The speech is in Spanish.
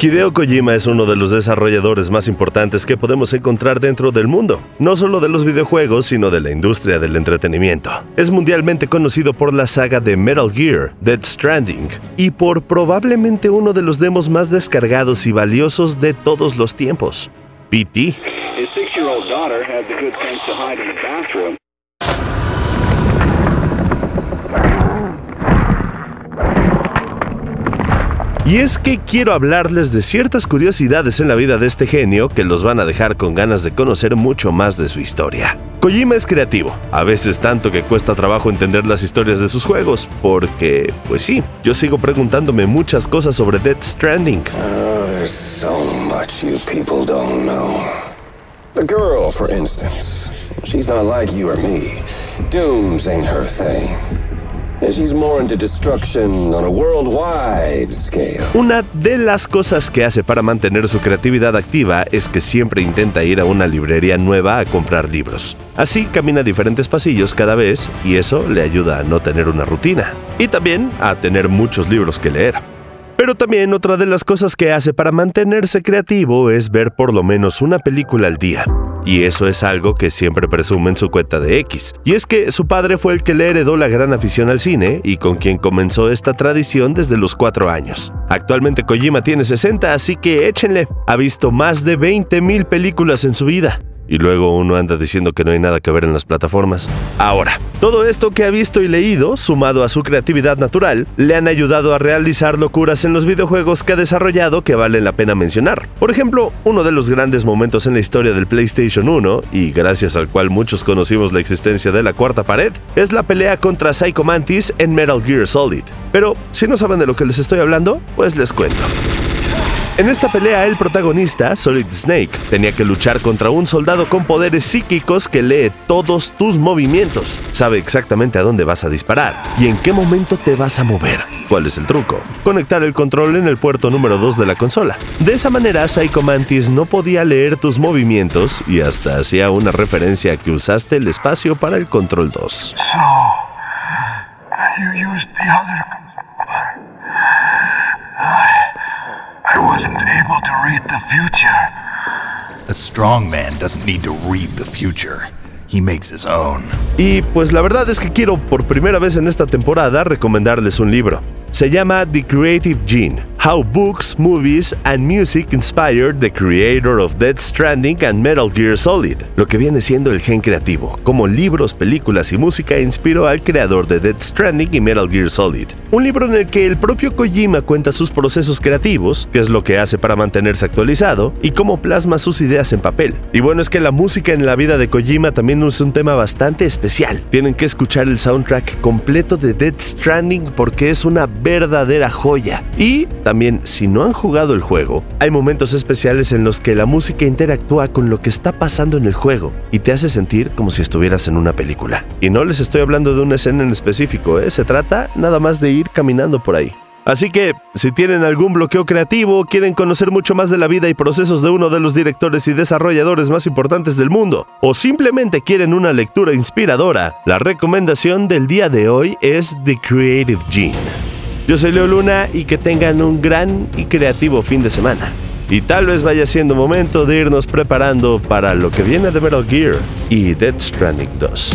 Hideo Kojima es uno de los desarrolladores más importantes que podemos encontrar dentro del mundo, no solo de los videojuegos, sino de la industria del entretenimiento. Es mundialmente conocido por la saga de Metal Gear, Dead Stranding, y por probablemente uno de los demos más descargados y valiosos de todos los tiempos, PT. Y es que quiero hablarles de ciertas curiosidades en la vida de este genio que los van a dejar con ganas de conocer mucho más de su historia. Kojima es creativo, a veces tanto que cuesta trabajo entender las historias de sus juegos, porque, pues sí, yo sigo preguntándome muchas cosas sobre Dead Stranding. Oh. The girl, for instance, she's not like you or me. Dooms ain't her thing. Una de las cosas que hace para mantener su creatividad activa es que siempre intenta ir a una librería nueva a comprar libros. Así camina diferentes pasillos cada vez y eso le ayuda a no tener una rutina. Y también a tener muchos libros que leer. Pero también otra de las cosas que hace para mantenerse creativo es ver por lo menos una película al día. Y eso es algo que siempre presume en su cuenta de X. Y es que su padre fue el que le heredó la gran afición al cine y con quien comenzó esta tradición desde los 4 años. Actualmente Kojima tiene 60, así que échenle. Ha visto más de 20.000 películas en su vida y luego uno anda diciendo que no hay nada que ver en las plataformas. Ahora, todo esto que ha visto y leído, sumado a su creatividad natural, le han ayudado a realizar locuras en los videojuegos que ha desarrollado que valen la pena mencionar. Por ejemplo, uno de los grandes momentos en la historia del PlayStation 1, y gracias al cual muchos conocimos la existencia de la cuarta pared, es la pelea contra Psycho Mantis en Metal Gear Solid. Pero, si no saben de lo que les estoy hablando, pues les cuento. En esta pelea, el protagonista, Solid Snake, tenía que luchar contra un soldado con poderes psíquicos que lee todos tus movimientos, sabe exactamente a dónde vas a disparar y en qué momento te vas a mover. ¿Cuál es el truco? Conectar el control en el puerto número 2 de la consola. De esa manera, Psycho Mantis no podía leer tus movimientos y hasta hacía una referencia a que usaste el espacio para el control 2. I read the future. A strong man doesn't need to read the future. He makes his own. Y pues la verdad es que quiero por primera vez en esta temporada recomendarles un libro. Se llama The Creative Gene How Books, Movies and Music Inspired the Creator of Dead Stranding and Metal Gear Solid, lo que viene siendo el gen creativo, como libros, películas y música inspiró al creador de Dead Stranding y Metal Gear Solid. Un libro en el que el propio Kojima cuenta sus procesos creativos, qué es lo que hace para mantenerse actualizado y cómo plasma sus ideas en papel. Y bueno, es que la música en la vida de Kojima también es un tema bastante especial. Tienen que escuchar el soundtrack completo de Dead Stranding porque es una verdadera joya. Y también, si no han jugado el juego, hay momentos especiales en los que la música interactúa con lo que está pasando en el juego y te hace sentir como si estuvieras en una película. Y no les estoy hablando de una escena en específico, ¿eh? se trata nada más de ir caminando por ahí. Así que, si tienen algún bloqueo creativo, quieren conocer mucho más de la vida y procesos de uno de los directores y desarrolladores más importantes del mundo, o simplemente quieren una lectura inspiradora, la recomendación del día de hoy es The Creative Gene. Yo soy Leo Luna y que tengan un gran y creativo fin de semana. Y tal vez vaya siendo momento de irnos preparando para lo que viene de Metal Gear y Dead Stranding 2.